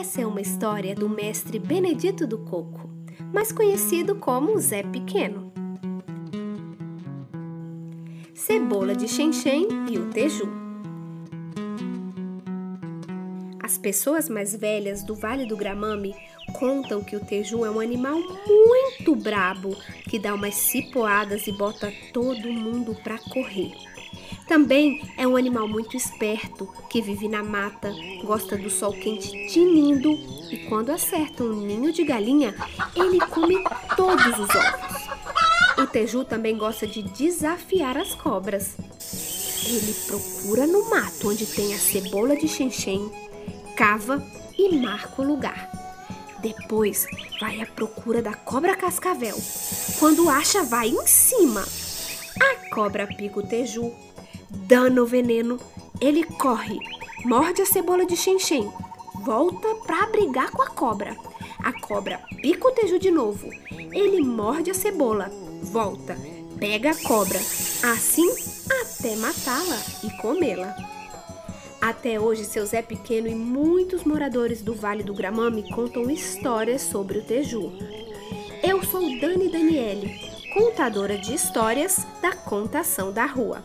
Essa é uma história do mestre Benedito do Coco, mais conhecido como Zé Pequeno. Cebola de Xenxen e o Teju. As pessoas mais velhas do Vale do Gramame contam que o Teju é um animal muito brabo que dá umas cipoadas e bota todo mundo para correr. Também é um animal muito esperto que vive na mata, gosta do sol quente tinindo e quando acerta um ninho de galinha, ele come todos os ovos. O Teju também gosta de desafiar as cobras. Ele procura no mato onde tem a cebola de xenxen, cava e marca o lugar. Depois vai à procura da cobra cascavel. Quando acha, vai em cima. A cobra pica o teju, dana o veneno, ele corre, morde a cebola de xenxen, volta para brigar com a cobra. A cobra pica o teju de novo, ele morde a cebola, volta, pega a cobra, assim até matá-la e comê-la. Até hoje, seu Zé Pequeno e muitos moradores do Vale do Gramame contam histórias sobre o Teju. Eu sou Dani Daniele, contadora de histórias da Contação da Rua.